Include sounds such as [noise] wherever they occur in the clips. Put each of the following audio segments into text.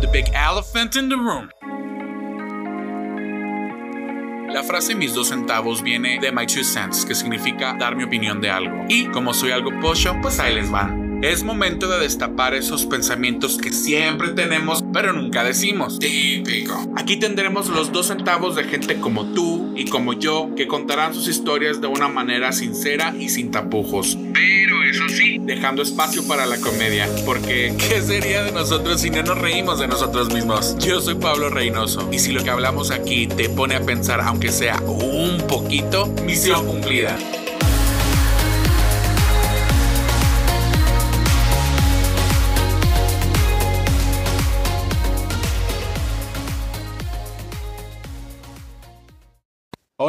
the big elephant in the room. La frase mis dos centavos viene de my two cents, que significa dar mi opinión de algo. Y como soy algo pocho, pues ahí les van. Es momento de destapar esos pensamientos que siempre tenemos, pero nunca decimos. Típico. Aquí tendremos los dos centavos de gente como tú y como yo que contarán sus historias de una manera sincera y sin tapujos. Pero eso sí, dejando espacio para la comedia, porque ¿qué sería de nosotros si no nos reímos de nosotros mismos? Yo soy Pablo Reynoso y si lo que hablamos aquí te pone a pensar, aunque sea un poquito, misión cumplida.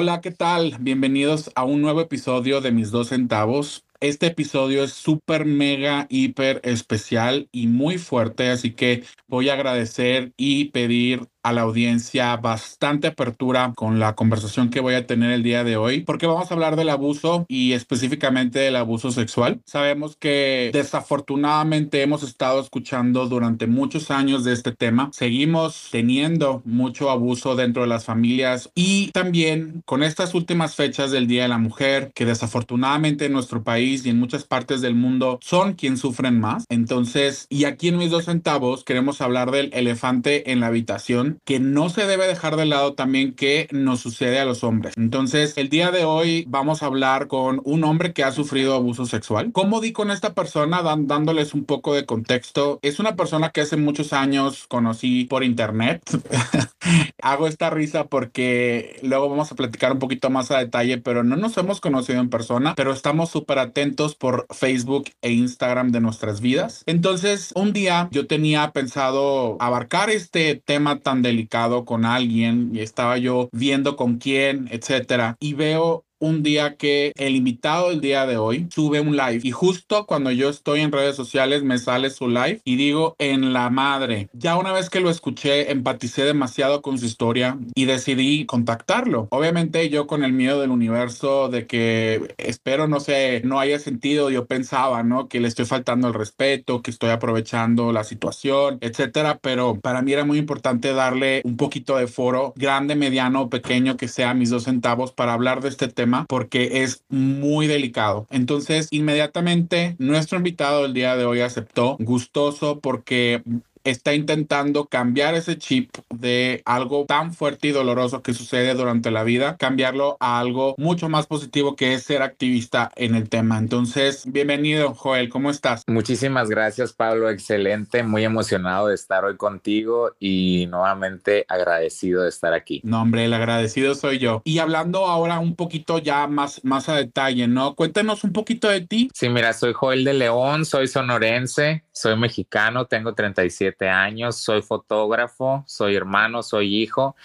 Hola, ¿qué tal? Bienvenidos a un nuevo episodio de Mis Dos Centavos. Este episodio es súper, mega, hiper especial y muy fuerte, así que voy a agradecer y pedir a la audiencia bastante apertura con la conversación que voy a tener el día de hoy, porque vamos a hablar del abuso y específicamente del abuso sexual. Sabemos que desafortunadamente hemos estado escuchando durante muchos años de este tema. Seguimos teniendo mucho abuso dentro de las familias y también con estas últimas fechas del Día de la Mujer, que desafortunadamente en nuestro país y en muchas partes del mundo son quien sufren más. Entonces, y aquí en mis dos centavos queremos hablar del elefante en la habitación que no se debe dejar de lado también que nos sucede a los hombres. Entonces, el día de hoy vamos a hablar con un hombre que ha sufrido abuso sexual. ¿Cómo di con esta persona? dándoles un poco de contexto. Es una persona que hace muchos años conocí por internet. [laughs] Hago esta risa porque luego vamos a platicar un poquito más a detalle, pero no nos hemos conocido en persona, pero estamos súper atentos por Facebook e Instagram de nuestras vidas. Entonces, un día yo tenía pensado abarcar este tema tan delicado con alguien y estaba yo viendo con quién, etcétera, y veo un día que el invitado del día de hoy sube un live y justo cuando yo estoy en redes sociales me sale su live y digo en la madre. Ya una vez que lo escuché empaticé demasiado con su historia y decidí contactarlo. Obviamente yo con el miedo del universo de que espero no sé, no haya sentido, yo pensaba, ¿no? Que le estoy faltando el respeto, que estoy aprovechando la situación, etcétera, pero para mí era muy importante darle un poquito de foro, grande, mediano, pequeño, que sea mis dos centavos para hablar de este tema porque es muy delicado. Entonces, inmediatamente nuestro invitado del día de hoy aceptó, gustoso porque está intentando cambiar ese chip de algo tan fuerte y doloroso que sucede durante la vida, cambiarlo a algo mucho más positivo que es ser activista en el tema. Entonces, bienvenido, Joel, ¿cómo estás? Muchísimas gracias, Pablo, excelente, muy emocionado de estar hoy contigo y nuevamente agradecido de estar aquí. No, hombre, el agradecido soy yo. Y hablando ahora un poquito ya más, más a detalle, ¿no? Cuéntanos un poquito de ti. Sí, mira, soy Joel de León, soy sonorense, soy mexicano, tengo 37 años, soy fotógrafo, soy hermano, soy hijo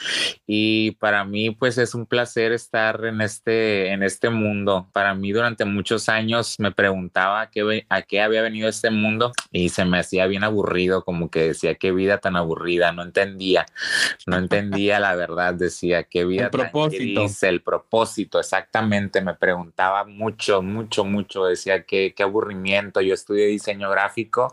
y para mí pues es un placer estar en este, en este mundo. Para mí durante muchos años me preguntaba a qué, a qué había venido este mundo y se me hacía bien aburrido, como que decía qué vida tan aburrida, no entendía, no entendía la verdad, decía qué vida el propósito. Tan el propósito, exactamente, me preguntaba mucho, mucho, mucho, decía qué, qué aburrimiento, yo estudié diseño gráfico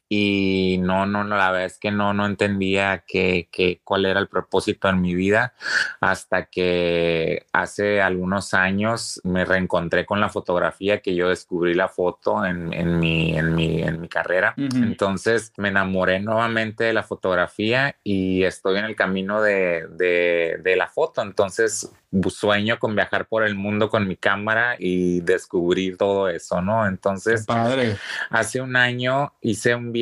y no, no, no, la verdad es que no, no entendía que, cuál era el propósito en mi vida hasta que hace algunos años me reencontré con la fotografía, que yo descubrí la foto en, en, mi, en, mi, en mi carrera. Entonces me enamoré nuevamente de la fotografía y estoy en el camino de, de, de la foto. Entonces sueño con viajar por el mundo con mi cámara y descubrir todo eso, ¿no? Entonces, padre. hace un año hice un viaje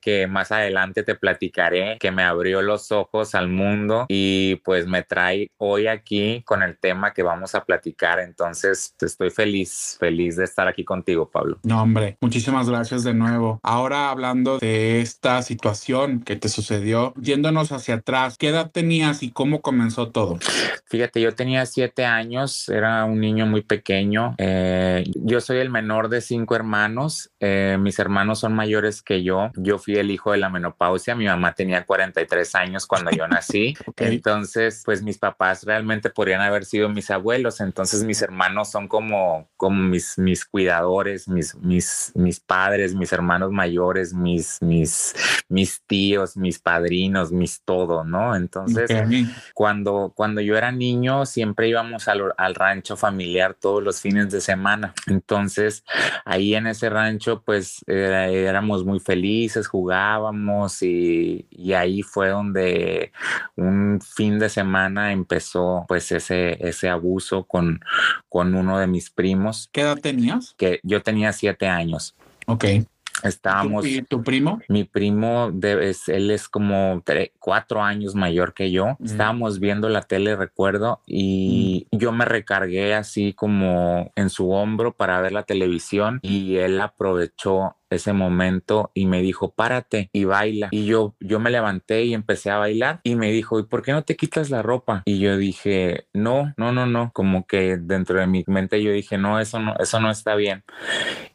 que más adelante te platicaré, que me abrió los ojos al mundo y pues me trae hoy aquí con el tema que vamos a platicar. Entonces, estoy feliz, feliz de estar aquí contigo, Pablo. No, hombre, muchísimas gracias de nuevo. Ahora hablando de esta situación que te sucedió, yéndonos hacia atrás, ¿qué edad tenías y cómo comenzó todo? Fíjate, yo yo tenía siete años, era un niño muy pequeño. Eh, yo soy el menor de cinco hermanos. Eh, mis hermanos son mayores que que yo. Yo fui el hijo de la menopausia. Mi mamá tenía 43 años cuando yo nací. [laughs] Entonces, pues mis papás realmente podrían haber sido mis abuelos. Entonces, mis hermanos son como, como mis, mis cuidadores, mis, mis, mis padres, mis hermanos mayores, mis, mis, mis tíos, mis padrinos, mis todo, ¿no? Entonces, cuando, cuando yo era niño, siempre íbamos al, al rancho familiar todos los fines de semana. Entonces, ahí en ese rancho, pues éramos muy felices, jugábamos y, y, ahí fue donde un fin de semana empezó pues ese, ese abuso con, con uno de mis primos. ¿Qué edad tenías? Que yo tenía siete años. Ok. Estábamos. ¿Y tu primo? Mi primo, de, él es como cuatro años mayor que yo. Estábamos viendo la tele, recuerdo, y yo me recargué así como en su hombro para ver la televisión y él aprovechó ese momento y me dijo, párate y baila. Y yo, yo me levanté y empecé a bailar y me dijo, ¿y por qué no te quitas la ropa? Y yo dije, no, no, no, no, como que dentro de mi mente yo dije, no, eso no, eso no está bien.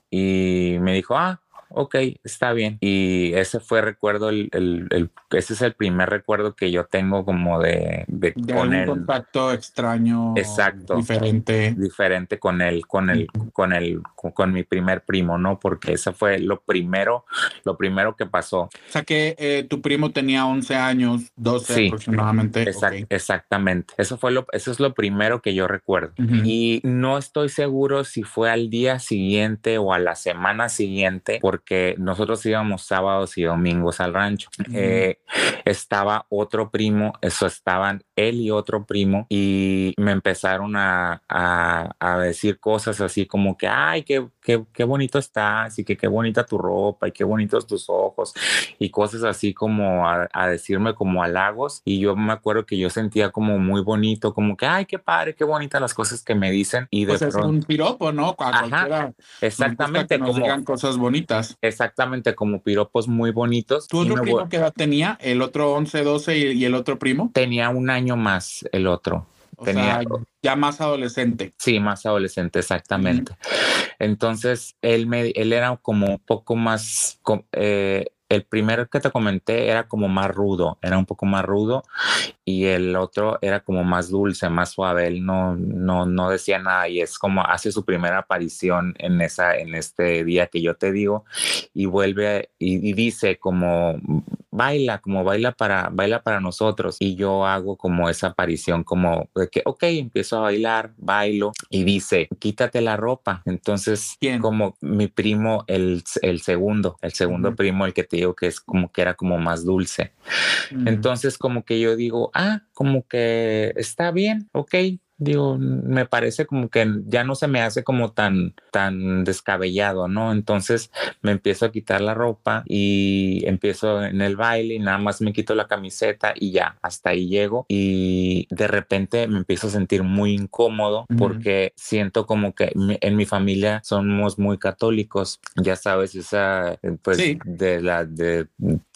Y me dijo, ah, ok, está bien. Y ese fue recuerdo, el, el, ese es el primer recuerdo que yo tengo como de, de, con un contacto extraño. Exacto. Diferente. Diferente con él, con el, con el, con, mi primer primo, ¿no? Porque ese fue lo primero, lo primero que pasó. O sea que eh, tu primo tenía 11 años, 12 aproximadamente. Exactamente. Eso fue lo, eso es lo primero que yo recuerdo. Y no estoy seguro si fue al día siguiente o a la semana siguiente, porque que nosotros íbamos sábados y domingos al rancho. Eh, estaba otro primo, eso estaban él y otro primo, y me empezaron a, a, decir cosas así como que, ay, qué, qué, qué, bonito estás, y que qué bonita tu ropa, y qué bonitos tus ojos, y cosas así como a, decirme como halagos. Y yo me acuerdo que yo sentía como muy bonito, como que, ay, qué padre, qué bonitas las cosas que me dicen. Y de pues es un piropo, ¿no? Ajá, exactamente. como digan cosas bonitas. Exactamente, como piropos muy bonitos. ¿Tu otro primo qué edad tenía? ¿El otro 11, 12 y, el otro primo? Tenía un año más el otro. Tenía, ya más adolescente. Sí, más adolescente, exactamente. Entonces, él, me, él era como un poco más, eh, el primero que te comenté era como más rudo, era un poco más rudo y el otro era como más dulce, más suave. Él no, no, no decía nada y es como hace su primera aparición en esa, en este día que yo te digo y vuelve y, dice como baila, como baila para, baila para nosotros y yo hago como esa aparición como de que, ok, empiezo a bailar, bailo y dice, quítate la ropa. Entonces, como mi primo, el, el segundo, el segundo primo, el que te que es como que era como más dulce. Entonces como que yo digo, ah, como que está bien, ok, digo, me parece como que ya no se me hace como tan, tan descabellado, ¿no? Entonces me empiezo a quitar la ropa y empiezo en el baile y nada más me quito la camiseta y ya, hasta ahí llego. Y de repente me empiezo a sentir muy incómodo porque siento como que en mi familia somos muy católicos, ya sabes, esa, pues, de la, de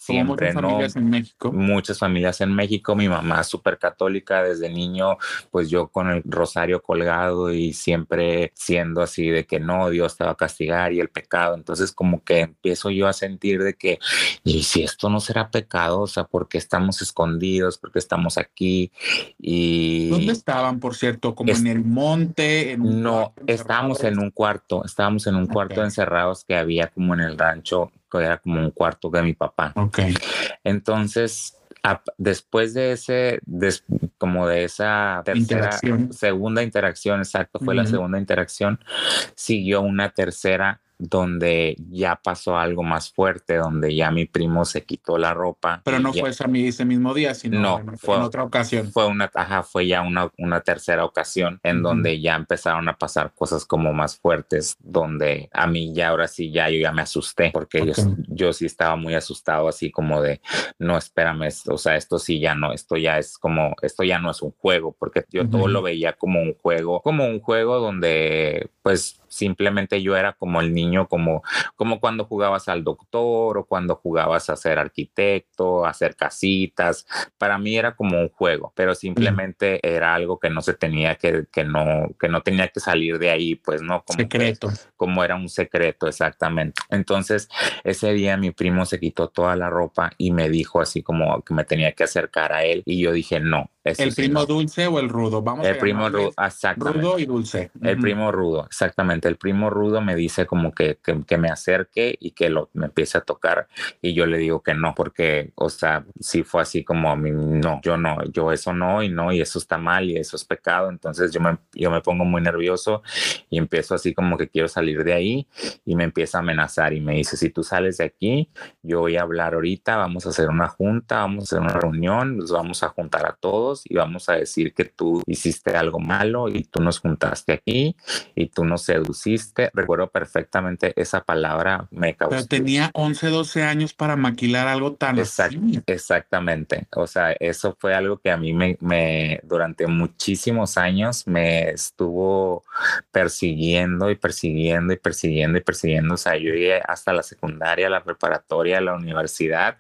siempre, muchas familias en México. Muchas familias en México. Mi mamá súper católica desde niño, pues yo con el rosario colgado y siempre siendo así de que no, Dios te va a castigar y el pecado. Entonces como que empiezo yo a sentir de que, y si esto no será pecado, o sea, ¿por qué estamos escondidos? ¿Por qué estamos aquí? Y... ¿Dónde estaban, por cierto? ¿Como en el monte? En no, estábamos en un cuarto, estábamos en un cuarto encerrados que había como en el rancho que era como un cuarto de mi papá. Ok. Entonces, después de ese, como de esa tercera, segunda interacción, exacto, fue la segunda interacción, siguió una tercera donde ya pasó algo más fuerte, donde ya mi primo se quitó la ropa. Pero no fue ese mismo día, sino fue, en otra ocasión. Fue una, ajá, fue ya una, una tercera ocasión en donde ya empezaron a pasar cosas como más fuertes, donde a mí ya ahora sí, ya yo ya me asusté, porque yo, yo sí estaba muy asustado, así como de, no, espérame, o sea, esto sí ya no, esto ya es como, esto ya no es un juego, porque yo todo lo veía como un juego, como un juego donde pues simplemente yo era como el niño, como, como cuando jugabas al doctor o cuando jugabas a ser arquitecto, a hacer casitas. Para mí era como un juego, pero simplemente era algo que no se tenía que, que no, que no tenía que salir de ahí, pues no como secreto. como era un secreto, exactamente. Entonces, ese día mi primo se quitó toda la ropa y me dijo así como que me tenía que acercar a él y yo dije, no, ¿El primo dulce o el rudo? Vamos el primo rudo, exactamente. Rudo y dulce. El primo rudo, exactamente. El primo rudo me dice como que, que, me acerque y que lo, me empiece a tocar y yo le digo que no, porque, o sea, si fue así como a mí, no, yo no, yo eso no y no, y eso está mal y eso es pecado. Entonces yo me, yo me pongo muy nervioso y empiezo así como que quiero salir de ahí y me empieza a amenazar y me dice, si tú sales de aquí, yo voy a hablar ahorita, vamos a hacer una junta, vamos a hacer una reunión, los vamos a juntar a todos y vamos a decir que tú hiciste algo malo y tú nos juntaste aquí y tú nos seduciste. Recuerdo perfectamente esa palabra me causó. Pero tenía 11, 12 años para maquilar algo tan Exactamente. O sea, eso fue algo que a mí me, me durante muchísimos años me estuvo persiguiendo y persiguiendo y persiguiendo y persiguiendo. O sea, yo llegué hasta la secundaria, la preparatoria, la universidad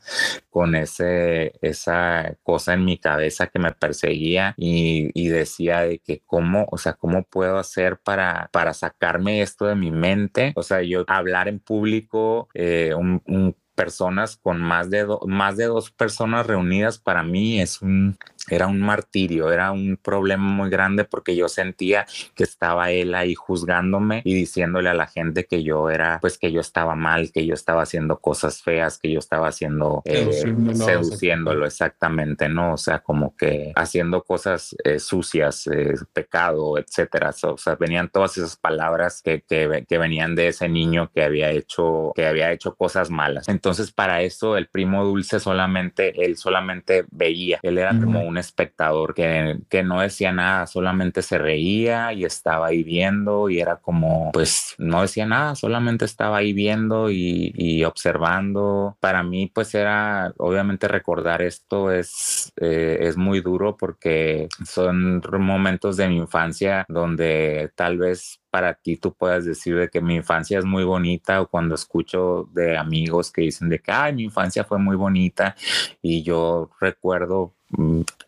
con ese, esa cosa en mi cabeza que me perseguía y, decía de que cómo, o sea, cómo puedo hacer para, para sacarme esto de mi mente. O sea, yo hablar en público, eh, un, personas con más de, más de dos personas reunidas para mí es un, era un martirio, era un problema muy grande porque yo sentía que estaba él ahí juzgándome y diciéndole a la gente que yo era, pues que yo estaba mal, que yo estaba haciendo cosas feas, que yo estaba haciendo, eh, seduciéndolo, exactamente, ¿no? O sea, como que haciendo cosas eh, sucias, eh, pecado, etcétera. O sea, venían todas esas palabras que, que, que, venían de ese niño que había hecho, que había hecho cosas malas. Entonces, para eso el primo dulce solamente, él solamente veía, él era como un espectador que, que no decía nada, solamente se reía y estaba ahí viendo y era como, pues no decía nada, solamente estaba ahí viendo y, y observando. Para mí, pues era, obviamente recordar esto es, eh, es muy duro porque son momentos de mi infancia donde tal vez para ti tú puedas decir de que mi infancia es muy bonita o cuando escucho de amigos que dicen de que, ay, mi infancia fue muy bonita y yo recuerdo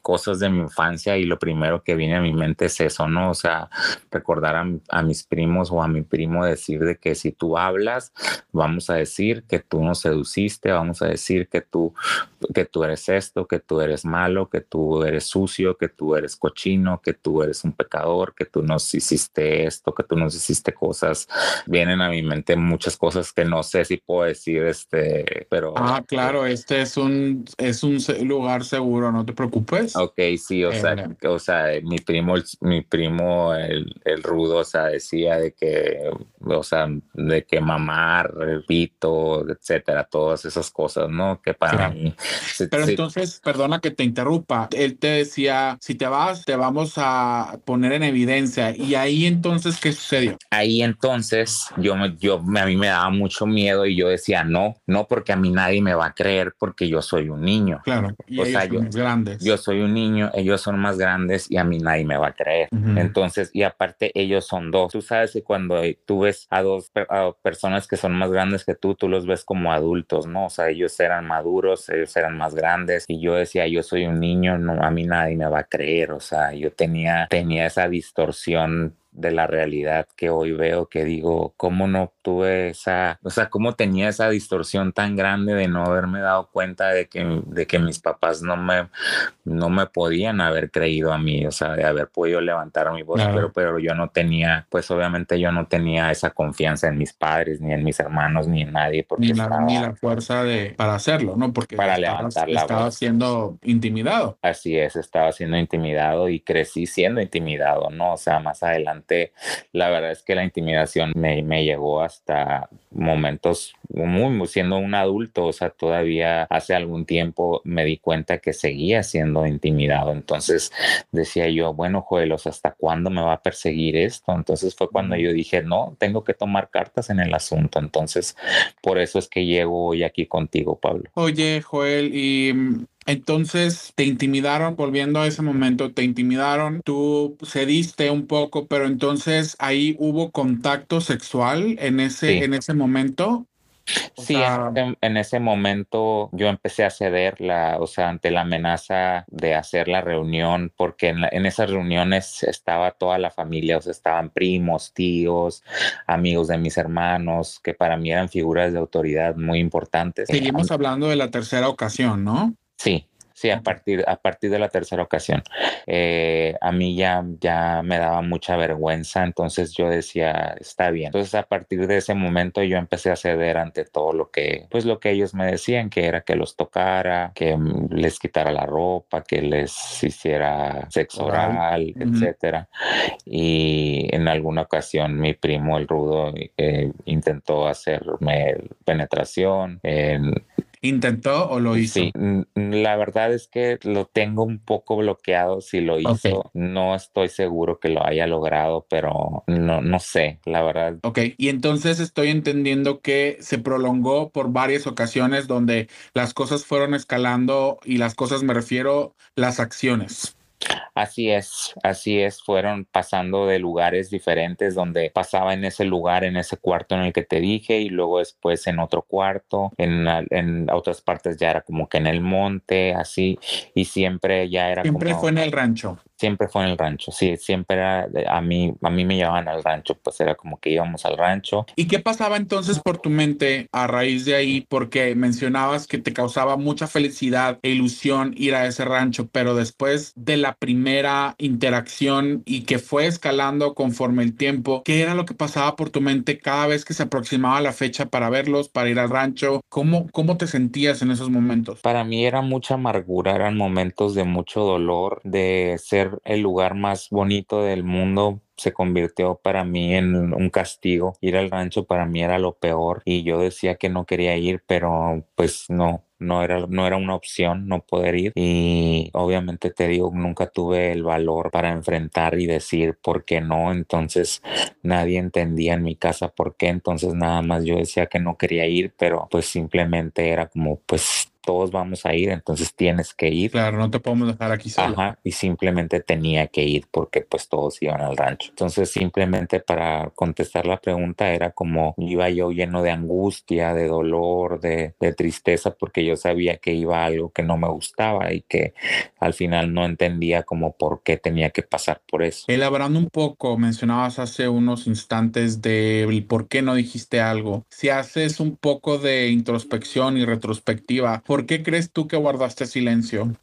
cosas de mi infancia y lo primero que viene a mi mente es eso, ¿no? O sea, recordar a, mis primos o a mi primo decir de que si tú hablas, vamos a decir que tú nos seduciste, vamos a decir que tú, que tú eres esto, que tú eres malo, que tú eres sucio, que tú eres cochino, que tú eres un pecador, que tú nos hiciste esto, que tú nos hiciste cosas. Vienen a mi mente muchas cosas que no sé si puedo decir, este, pero... Ah, claro, este es un, es un lugar seguro, no te preocupes. Ok, sí, o sea, eh, o sea, mi primo, mi primo, el, el rudo, o sea, decía de que, o sea, de que mamar, repito, etcétera, todas esas cosas, ¿no? Que para mí... Pero entonces, perdona que te interrumpa, él te decía, si te vas, te vamos a poner en evidencia y ahí entonces, ¿qué sucedió? Ahí entonces yo, yo a mí me daba mucho miedo y yo decía, no, no porque a mí nadie me va a creer porque yo soy un niño. Claro, y o sea, yo, grandes. yo soy un niño, ellos son más grandes y a mí nadie me va a creer. Entonces, y aparte ellos son dos. Tú sabes que cuando tú ves a dos personas que son más grandes que tú, tú los ves como adultos, ¿no? O sea, ellos eran maduros, ellos eran más grandes y yo decía, yo soy un niño, no, a mí nadie me va a creer. O sea, yo tenía, tenía esa distorsión de la realidad que hoy veo, que digo, ¿cómo no tuve esa, o sea, cómo tenía esa distorsión tan grande de no haberme dado cuenta de que, de que mis papás no me, no me podían haber creído a mí, o sea, de haber podido levantar mi voz, pero, pero yo no tenía, pues obviamente yo no tenía esa confianza en mis padres, ni en mis hermanos, ni en nadie. Porque ni, la, ni la fuerza de, para hacerlo, ¿no? Porque para levantar la estaba siendo intimidado. Así es, estaba siendo intimidado y crecí siendo intimidado, ¿no? O sea, más adelante la verdad es que la intimidación me, me llegó hasta momentos muy, siendo un adulto, o sea, todavía hace algún tiempo me di cuenta que seguía siendo intimidado. Entonces decía yo, bueno, Joel, ¿hasta cuándo me va a perseguir esto? Entonces fue cuando yo dije, no, tengo que tomar cartas en el asunto. Entonces, por eso es que llego hoy aquí contigo, Pablo. Oye, Joel, y Entonces te intimidaron, volviendo a ese momento, te intimidaron, tú cediste un poco, pero entonces ahí hubo contacto sexual en ese, en ese momento sí, en, ese momento yo empecé a ceder, la, o sea, ante la amenaza de hacer la reunión, porque en, esas reuniones estaba toda la familia, o sea, estaban primos, tíos, amigos de mis hermanos, que para mí eran figuras de autoridad muy importantes. Seguimos hablando de la tercera ocasión, ¿no? Sí, Sí, a partir, a partir de la tercera ocasión. Eh, a mí ya, ya me daba mucha vergüenza, entonces yo decía, está bien. Entonces a partir de ese momento yo empecé a ceder ante todo lo que, pues lo que ellos me decían, que era que los tocara, que les quitara la ropa, que les hiciera sexo oral, etcétera. Y en alguna ocasión mi primo, el rudo, eh, intentó hacerme penetración. En, ¿Intentó o lo hizo? Sí, la verdad es que lo tengo un poco bloqueado si lo hizo. No estoy seguro que lo haya logrado, pero no, no sé, la verdad. Ok, y entonces estoy entendiendo que se prolongó por varias ocasiones donde las cosas fueron escalando y las cosas me refiero las acciones. Así es, así es, fueron pasando de lugares diferentes donde pasaba en ese lugar, en ese cuarto en el que te dije y luego después en otro cuarto, en, en otras partes ya era como que en el monte, así, y siempre ya era... Siempre fue en el rancho siempre fue en el rancho, sí, siempre era, a mí, a mí me llevaban al rancho, pues era como que íbamos al rancho. ¿Y qué pasaba entonces por tu mente a raíz de ahí? Porque mencionabas que te causaba mucha felicidad e ilusión ir a ese rancho, pero después de la primera interacción y que fue escalando conforme el tiempo, ¿qué era lo que pasaba por tu mente cada vez que se aproximaba la fecha para verlos, para ir al rancho? ¿Cómo, cómo te sentías en esos momentos? Para mí era mucha amargura, eran momentos de mucho dolor, de ser el lugar más bonito del mundo se convirtió para mí en un castigo. Ir al rancho para mí era lo peor y yo decía que no quería ir, pero pues no, no era, no era una opción no poder ir y obviamente te digo, nunca tuve el valor para enfrentar y decir por qué no, entonces nadie entendía en mi casa por qué, entonces nada más yo decía que no quería ir, pero pues simplemente era como pues todos vamos a ir, entonces tienes que ir. Claro, no te podemos dejar aquí solo. Ajá, y simplemente tenía que ir porque pues todos iban al rancho. Entonces simplemente para contestar la pregunta era como iba yo lleno de angustia, de dolor, de, de tristeza porque yo sabía que iba algo que no me gustaba y que al final no entendía como por qué tenía que pasar por eso. Elaborando un poco, mencionabas hace unos instantes de por qué no dijiste algo. Si haces un poco de introspección y retrospectiva, ¿por qué crees tú que guardaste silencio?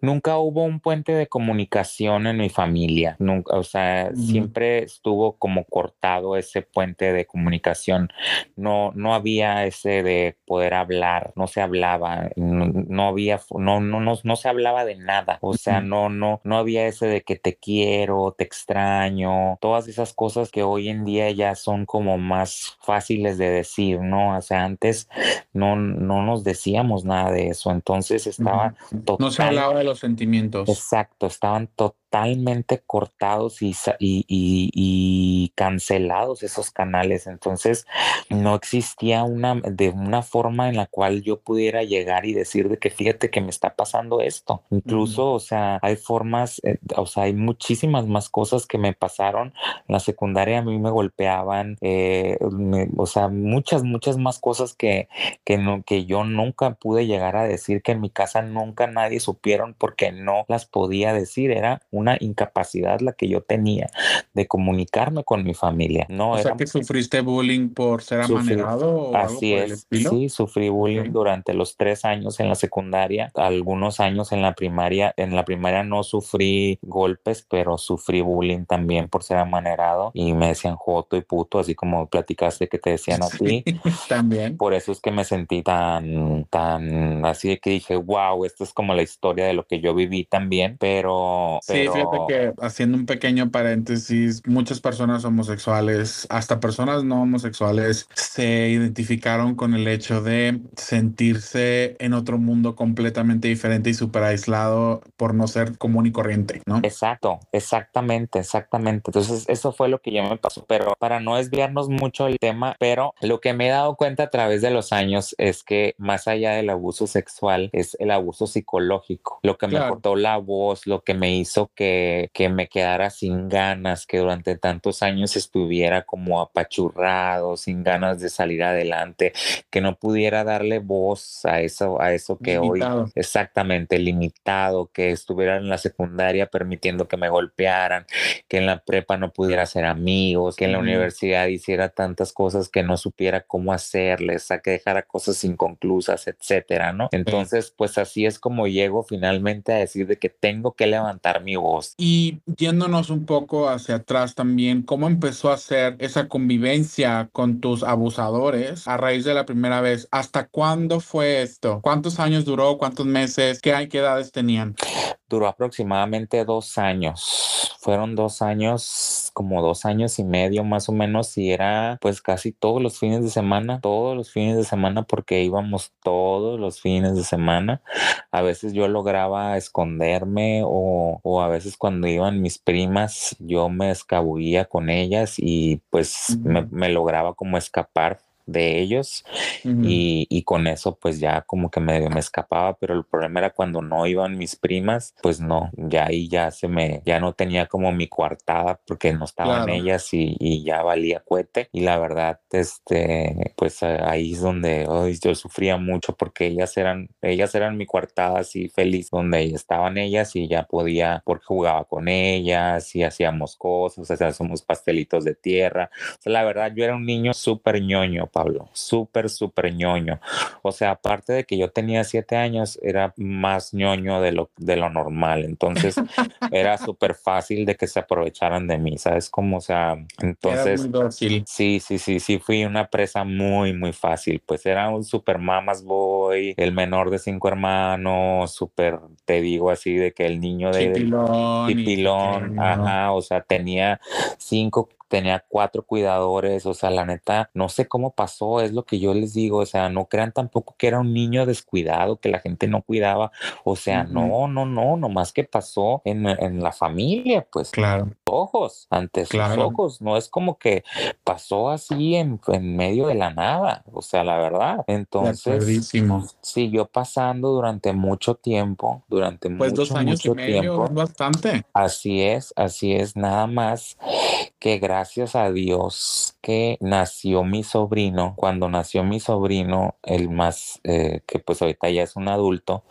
Nunca hubo un puente de comunicación en mi familia, nunca, o sea, siempre estuvo como cortado ese puente de comunicación, no, no había ese de poder hablar, no se hablaba, no, había, no, no, no, no, se hablaba de nada, o sea, no, no, no había ese de que te quiero, te extraño, todas esas cosas que hoy en día ya son como más fáciles de decir, ¿no? O sea, antes no, no nos decíamos nada de eso, entonces estaba No se hablaba de los sentimientos. Exacto, estaban totalmente cortados y, y, cancelados esos canales. Entonces, no existía una, de una forma en la cual yo pudiera llegar y decir de que fíjate que me está pasando esto. Incluso, o sea, hay formas, eh, o sea, hay muchísimas más cosas que me pasaron. En la secundaria a mí me golpeaban, eh, o sea, muchas, muchas más cosas que, que, no, que yo nunca pude llegar a decir que en mi casa nunca nadie supieron porque no las podía decir. Era una incapacidad la que yo tenía de comunicarme con mi familia. No, o sea que sufriste bullying por ser amanerado. así es. Sí, sufrí bullying durante los tres años en la secundaria, algunos años en la primaria. En la primaria no sufrí golpes, pero sufrí bullying también por ser amanerado y me decían joto y puto, así como platicaste que te decían a [laughs] ti. también. Por eso es que me sentí tan, tan así de que dije, wow, esto es como la historia de lo que yo viví también, pero... Sí, fíjate que haciendo un pequeño paréntesis, muchas personas homosexuales, hasta personas no homosexuales, se identificaron con el hecho de sentirse en otro mundo completamente diferente y súper aislado por no ser común y corriente, ¿no? Exacto, exactamente, exactamente. Entonces, eso fue lo que yo me pasó, pero para no desviarnos mucho el tema, pero lo que me he dado cuenta a través de los años es que más allá del abuso sexual es el abuso psicológico, lo que me cortó la voz, lo que me hizo que, que me quedara sin ganas, que durante tantos años estuviera como apachurrado, sin ganas de salir adelante, que no pudiera darle voz a eso, a eso que hoy exactamente limitado, que estuviera en la secundaria permitiendo que me golpearan, que en la prepa no pudiera ser amigos, que en la universidad hiciera tantas cosas que no supiera cómo hacerles, a que dejara cosas inconclusas, etcétera, ¿no? Entonces, pues así es como llego finalmente a decir de que tengo que levantar mi voz. Y yéndonos un poco hacia atrás también, ¿cómo empezó a ser esa convivencia con tus abusadores a raíz de la primera vez? ¿Hasta cuándo fue esto? ¿Cuántos años duró? ¿Cuántos meses? ¿Qué, qué edades tenían? Duró aproximadamente dos años. Fueron dos años, como dos años y medio más o menos, y era pues casi todos los fines de semana, todos los fines de semana, porque íbamos todos los fines de semana. A veces yo lograba esconderme o, o a veces cuando iban mis primas, yo me escabullía con ellas y pues me, me lograba como escapar de ellos y, y, con eso pues ya como que me, me, escapaba, pero el problema era cuando no iban mis primas, pues no, ya ahí ya se me, ya no tenía como mi coartada porque no estaban ellas y, y, ya valía cohete. Y la verdad, este, pues ahí es donde yo sufría mucho porque ellas eran, ellas eran mi coartada así feliz, donde estaban ellas y ya podía, porque jugaba con ellas y hacíamos cosas, hacíamos pastelitos de tierra, o sea, la verdad yo era un niño súper ñoño, Pablo, súper, súper ñoño. O sea, aparte de que yo tenía siete años, era más ñoño de lo, de lo normal. Entonces, era [laughs] súper fácil de que se aprovecharan de mí, ¿sabes cómo? O sea, entonces, sí, sí, sí, sí, fui una presa muy, muy fácil. Pues era un super mamas boy, el menor de cinco hermanos, súper, te digo así, de que el niño de... Chipilón. ajá, o sea, tenía cinco tenía cuatro cuidadores, o sea, la neta, no sé cómo pasó, es lo que yo les digo, o sea, no crean tampoco que era un niño descuidado, que la gente no cuidaba, o sea, no, no, no, nomás que pasó en, en la familia, pues. Claro. Ojos, ante sus ojos, no es como que pasó así en, en, medio de la nada, o sea, la verdad. Entonces, siguió pasando durante mucho tiempo, durante pues mucho, dos años mucho y medio, tiempo. bastante. Así es, así es, nada más que gracias gracias a Dios que nació mi sobrino. Cuando nació mi sobrino, el más, eh, que pues ahorita ya es un adulto,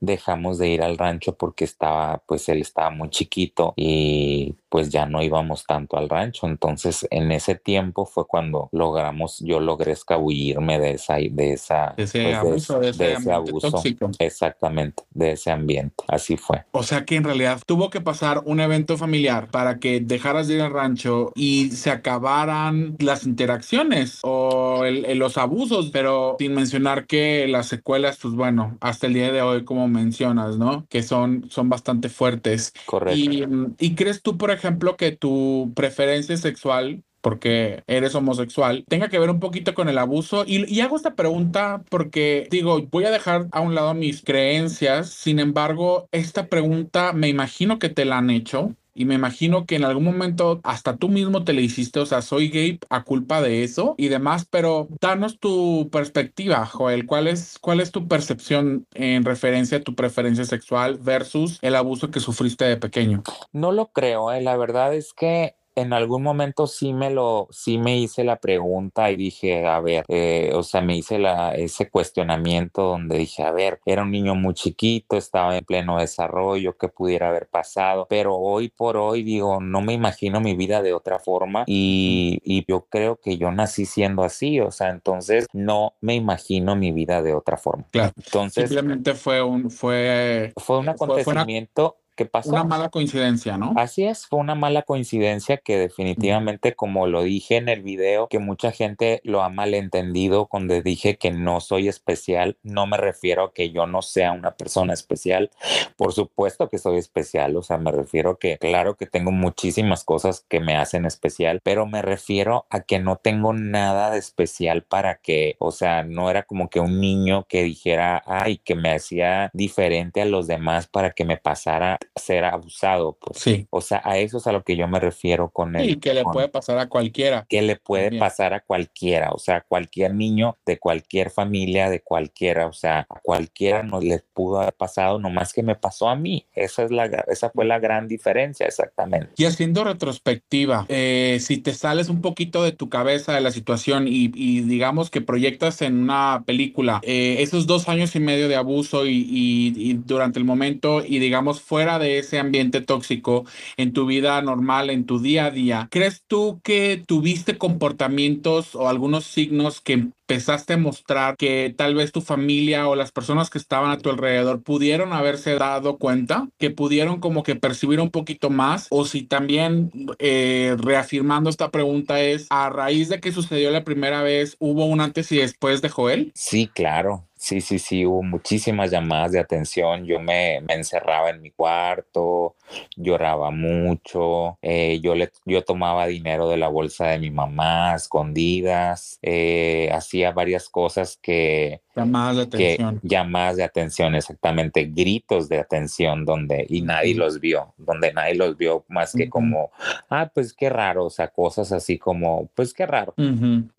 dejamos de ir al rancho porque estaba, pues él estaba muy chiquito y pues ya no íbamos tanto al rancho. Entonces, en ese tiempo fue cuando logramos, yo logré escabullirme de esa, de esa, ese pues, abuso, de, ese, abuso. Exactamente, de ese ambiente. Así fue. O sea que en realidad tuvo que pasar un evento familiar para que dejaras de ir al rancho y se acabaran las interacciones o los abusos, pero sin mencionar que las secuelas, pues bueno, hasta el día de hoy, como mencionas, ¿no? Que son, son bastante fuertes. Correcto. Y, y crees tú, por ejemplo, ejemplo, que tu preferencia sexual porque eres homosexual, tenga que ver un poquito con el abuso. Y, y, hago esta pregunta porque digo, voy a dejar a un lado mis creencias, sin embargo, esta pregunta me imagino que te la han hecho. Y me imagino que en algún momento hasta tú mismo te le hiciste, o sea, soy gay a culpa de eso y demás, pero danos tu perspectiva, Joel, ¿cuál es, cuál es tu percepción en referencia a tu preferencia sexual versus el abuso que sufriste de pequeño? No lo creo, ¿eh? la verdad es que en algún momento sí me lo, sí me hice la pregunta y dije, a ver, eh, o sea, me hice la, ese cuestionamiento donde dije, a ver, era un niño muy chiquito, estaba en pleno desarrollo, ¿qué pudiera haber pasado? Pero hoy por hoy digo, no me imagino mi vida de otra forma y, y yo creo que yo nací siendo así, o sea, entonces no me imagino mi vida de otra forma. Claro. Entonces. Simplemente fue un, fue. Fue un acontecimiento que pasó. Una mala coincidencia, ¿no? Así es, fue una mala coincidencia que definitivamente, como lo dije en el video, que mucha gente lo ha malentendido cuando dije que no soy especial, no me refiero a que yo no sea una persona especial, por supuesto que soy especial, o sea, me refiero que claro que tengo muchísimas cosas que me hacen especial, pero me refiero a que no tengo nada de especial para que, o sea, no era como que un niño que dijera, ay, que me hacía diferente a los demás para que me pasara a ser abusado. Pues. Sí. O sea, a eso es a lo que yo me refiero con él. Y que le puede pasar a cualquiera. Que le puede pasar a cualquiera, o sea, cualquier niño de cualquier familia, de cualquiera, o sea, a cualquiera no le pudo haber pasado, nomás que me pasó a mí. Esa, es la, esa fue la gran diferencia, exactamente. Y haciendo retrospectiva, eh, si te sales un poquito de tu cabeza de la situación y, digamos que proyectas en una película eh, esos dos años y medio de abuso y, y, durante el momento y digamos fuera de ese ambiente tóxico en tu vida normal, en tu día a día, ¿crees tú que tuviste comportamientos o algunos signos que empezaste a mostrar que tal vez tu familia o las personas que estaban a tu alrededor pudieron haberse dado cuenta, que pudieron como que percibir un poquito más, o si también eh, reafirmando esta pregunta es, a raíz de que sucedió la primera vez, ¿hubo un antes y después de Joel? Sí, claro. Sí, sí, sí, hubo muchísimas llamadas de atención. Yo me, me encerraba en mi cuarto, lloraba mucho, eh, yo, le, yo tomaba dinero de la bolsa de mi mamá, escondidas, eh, hacía varias cosas que... Llamadas de atención. llamadas de atención, exactamente, gritos de atención donde, y nadie los vio, donde nadie los vio más que como, ah, pues qué raro, o sea, cosas así como, pues qué raro,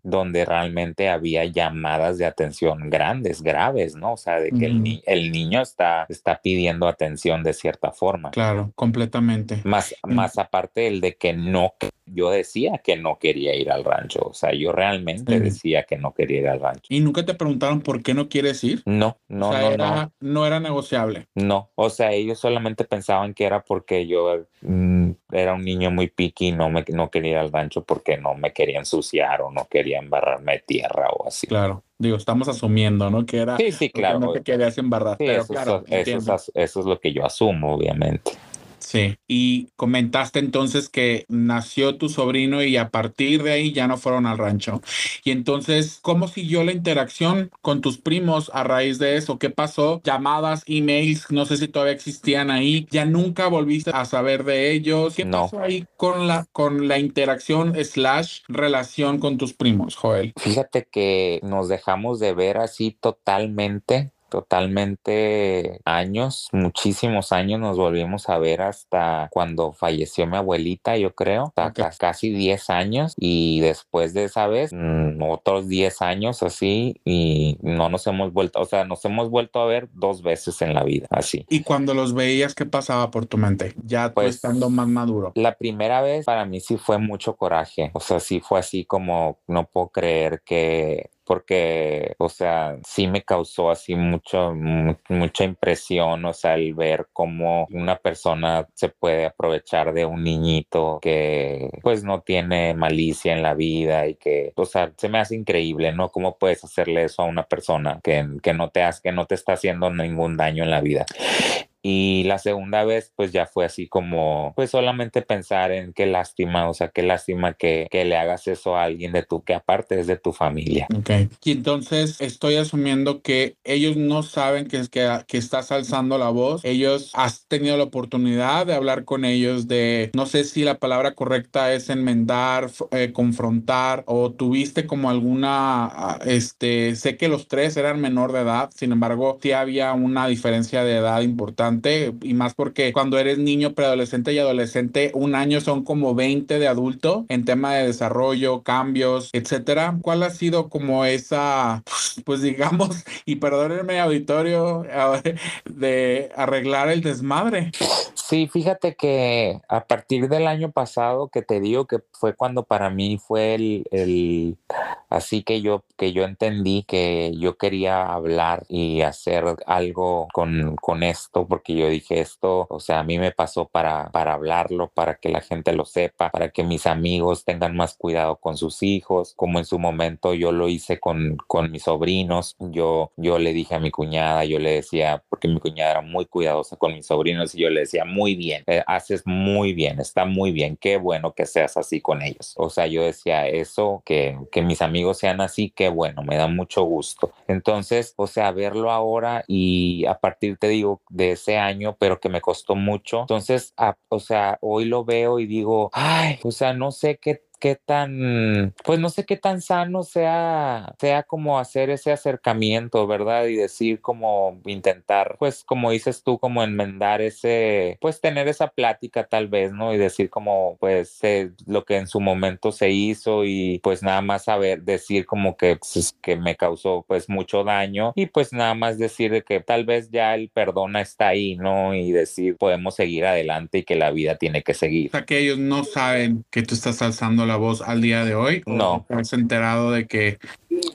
donde realmente había llamadas de atención grandes, grandes graves, ¿no? O sea, de que el, niño está, está pidiendo atención de cierta forma. Claro, completamente. Más, más aparte el de que no, yo decía que no quería ir al rancho, o sea, yo realmente decía que no quería ir al rancho. ¿Y nunca te preguntaron por qué no quieres ir? No, no, no, era, no. era negociable. No, o sea, ellos solamente pensaban que era porque yo mm, era un niño muy piqui y no, me, no quería ir al rancho porque no me quería ensuciar o no quería embarrarme de tierra o así. Claro. Digo, estamos asumiendo, ¿no? Que era. Sí, sí, claro. No te querías embarrar. pero claro, eso, eso es lo que yo asumo, obviamente. Sí, y comentaste entonces que nació tu sobrino y a partir de ahí ya no fueron al rancho. Y entonces, ¿cómo siguió la interacción con tus primos a raíz de eso? ¿Qué pasó? Llamadas, emails, no sé si todavía existían ahí. ¿Ya nunca volviste a saber de ellos? ¿Qué pasó ahí con la, con la interacción slash relación con tus primos, Joel? Fíjate que nos dejamos de ver así totalmente totalmente años, muchísimos años nos volvimos a ver hasta cuando falleció mi abuelita, yo creo, hasta casi 10 años y después de esa vez mm, otros 10 años así y no nos hemos vuelto, o sea, nos hemos vuelto a ver dos veces en la vida, así. ¿Y cuando los veías qué pasaba por tu mente? Ya pues, estando más maduro. La primera vez para mí sí fue mucho coraje, o sea, sí fue así como no puedo creer que porque, o sea, sí me causó así mucho, mucha impresión, o sea, el ver cómo una persona se puede aprovechar de un niñito que pues no tiene malicia en la vida y que, o sea, se me hace increíble, ¿no? ¿Cómo puedes hacerle eso a una persona que, que no te hace, que no te está haciendo ningún daño en la vida? Y la segunda vez, pues ya fue así como, pues solamente pensar en qué lástima, o sea, qué lástima que, que le hagas eso a alguien de tu, que aparte es de tu familia. Ok. Y entonces estoy asumiendo que ellos no saben que, que, que estás alzando la voz. Ellos has tenido la oportunidad de hablar con ellos, de, no sé si la palabra correcta es enmendar, eh, confrontar, o tuviste como alguna, ah, este, sé que los tres eran menor de edad, sin embargo, sí había una diferencia de edad importante y más porque cuando eres niño, preadolescente y adolescente, un año son como 20 de adulto en tema de desarrollo, cambios, etcétera. ¿Cuál ha sido como esa, pues digamos, [laughs] y perdónenme auditorio, de arreglar el desmadre? Sí, fíjate que a partir del año pasado que te digo que fue cuando para mí fue el, el así que yo que yo entendí que yo quería hablar y hacer algo con, con esto porque yo dije esto, o sea, a mí me pasó para, para hablarlo, para que la gente lo sepa, para que mis amigos tengan más cuidado con sus hijos, como en su momento yo lo hice con, con mis sobrinos, yo, yo le dije a mi cuñada, yo le decía, porque mi cuñada era muy cuidadosa con mis sobrinos y yo le decía, muy bien, eh, haces muy bien, está muy bien, qué bueno que seas así con ellos. O sea, yo decía eso, que, que mis amigos sean así, qué bueno, me da mucho gusto. Entonces, o sea, verlo ahora y a partir, te digo, de ese año, pero que me costó mucho. Entonces, o sea, hoy lo veo y digo, ay, o sea, no sé qué qué tan, pues no sé qué tan sano sea, sea como hacer ese acercamiento, ¿verdad? Y decir como intentar, pues como dices tú, como enmendar ese, pues tener esa plática tal vez, ¿no? Y decir como, pues lo que en su momento se hizo y pues nada más saber, decir como que, pues, que me causó pues mucho daño y pues nada más decir de que tal vez ya el perdón está ahí, ¿no? Y decir, podemos seguir adelante y que la vida tiene que seguir. O sea, que ellos no saben que tú estás alzando la voz al día de hoy? No. ¿Has enterado de que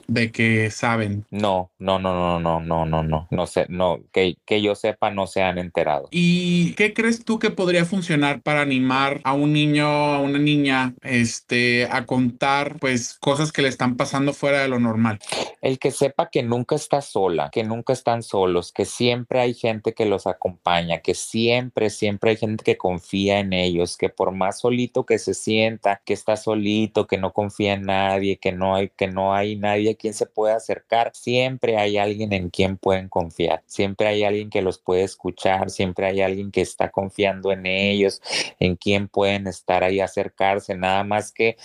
de que saben. No, no, no, no, no, no, no, no, no sé, no, que, que yo sepa no se han enterado. ¿Y qué crees tú que podría funcionar para animar a un niño, a una niña, este, a contar, pues, cosas que le están pasando fuera de lo normal? El que sepa que nunca está sola, que nunca están solos, que siempre hay gente que los acompaña, que siempre, siempre hay gente que confía en ellos, que por más solito que se sienta, que está solito, que no confía en nadie, que no hay, que no hay nadie a quien se pueda acercar, siempre hay alguien en quien pueden confiar, siempre hay alguien que los puede escuchar, siempre hay alguien que está confiando en ellos, en quien pueden estar ahí acercarse, nada más que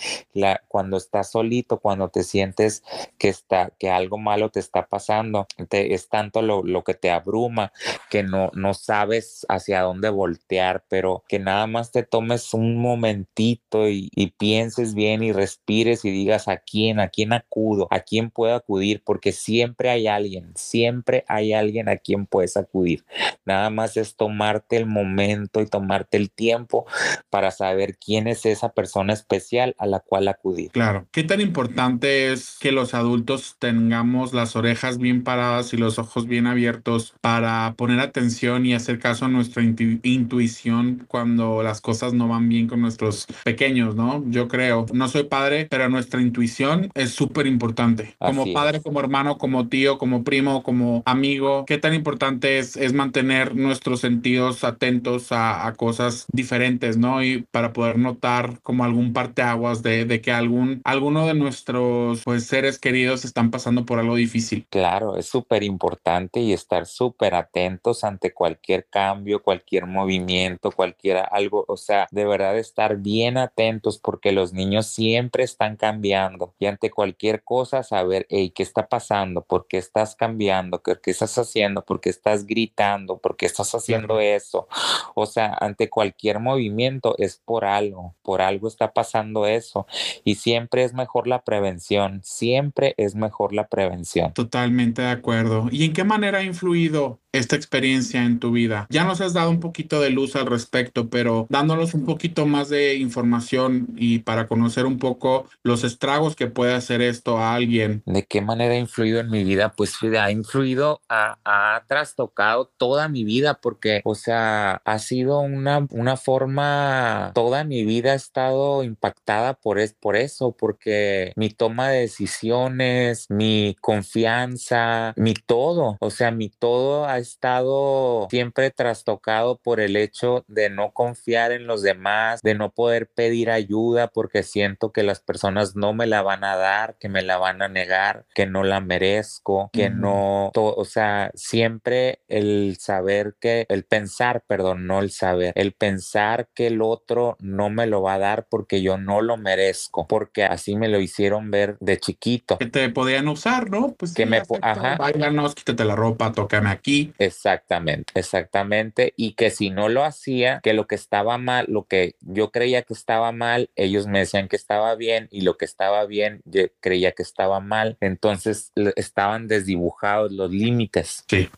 cuando estás solito, cuando te sientes que está, que algo malo te está pasando, te, es tanto lo, lo, que te abruma que no, no sabes hacia dónde voltear, pero que nada más te tomes un momentito y, y pienses bien y respires y digas a quién, a quién acudo, a quién puedo acudir, porque siempre hay alguien, siempre hay alguien a quien puedes acudir. Nada más es tomarte el momento y tomarte el tiempo para saber quién es esa persona especial a la cual acudir. Claro. ¿Qué tan importante es que los adultos tengamos las orejas bien paradas y los ojos bien abiertos para poner atención y hacer caso a nuestra intuición cuando las cosas no van bien con nuestros pequeños, ¿no? Yo creo, no soy padre, pero nuestra intuición es súper importante como padre, como hermano, como tío, como primo, como amigo, qué tan importante es, es mantener nuestros sentidos atentos a, cosas diferentes, ¿no? Y para poder notar como algún parteaguas de, de que algún, alguno de nuestros pues, seres queridos están pasando por algo difícil. Claro, es súper importante y estar súper atentos ante cualquier cambio, cualquier movimiento, cualquier algo, o sea, de verdad estar bien atentos porque los niños siempre están cambiando y ante cualquier cosa saber ¿qué está pasando? ¿Por qué estás cambiando? ¿Qué, estás haciendo? ¿Por qué estás gritando? ¿Por qué estás haciendo eso? O sea, ante cualquier movimiento es por algo, por algo está pasando eso. Y siempre es mejor la prevención, siempre es mejor la prevención. Totalmente de acuerdo. ¿Y en qué manera ha influido esta experiencia en tu vida? Ya nos has dado un poquito de luz al respecto, pero dándonos un poquito más de información y para conocer un poco los estragos que puede hacer esto a alguien ¿De qué manera ha influido en mi vida? Pues ha influido, ha, trastocado toda mi vida porque, o sea, ha sido una, una forma, toda mi vida ha estado impactada por, es, por eso, porque mi toma de decisiones, mi confianza, mi todo, o sea, mi todo ha estado siempre trastocado por el hecho de no confiar en los demás, de no poder pedir ayuda porque siento que las personas no me la van a dar, que me la van a negar que no la merezco, que no, o sea, siempre el saber que, el pensar, perdón, no el saber, el pensar que el otro no me lo va a dar porque yo no lo merezco, porque así me lo hicieron ver de chiquito. Que te podían usar, ¿no? Pues que me, ajá. Báilanos, quítate la ropa, tócame aquí. Exactamente, exactamente. Y que si no lo hacía, que lo que estaba mal, lo que yo creía que estaba mal, ellos me decían que estaba bien y lo que estaba bien, yo creía que estaba mal entonces estaban desdibujados los límites. Sí.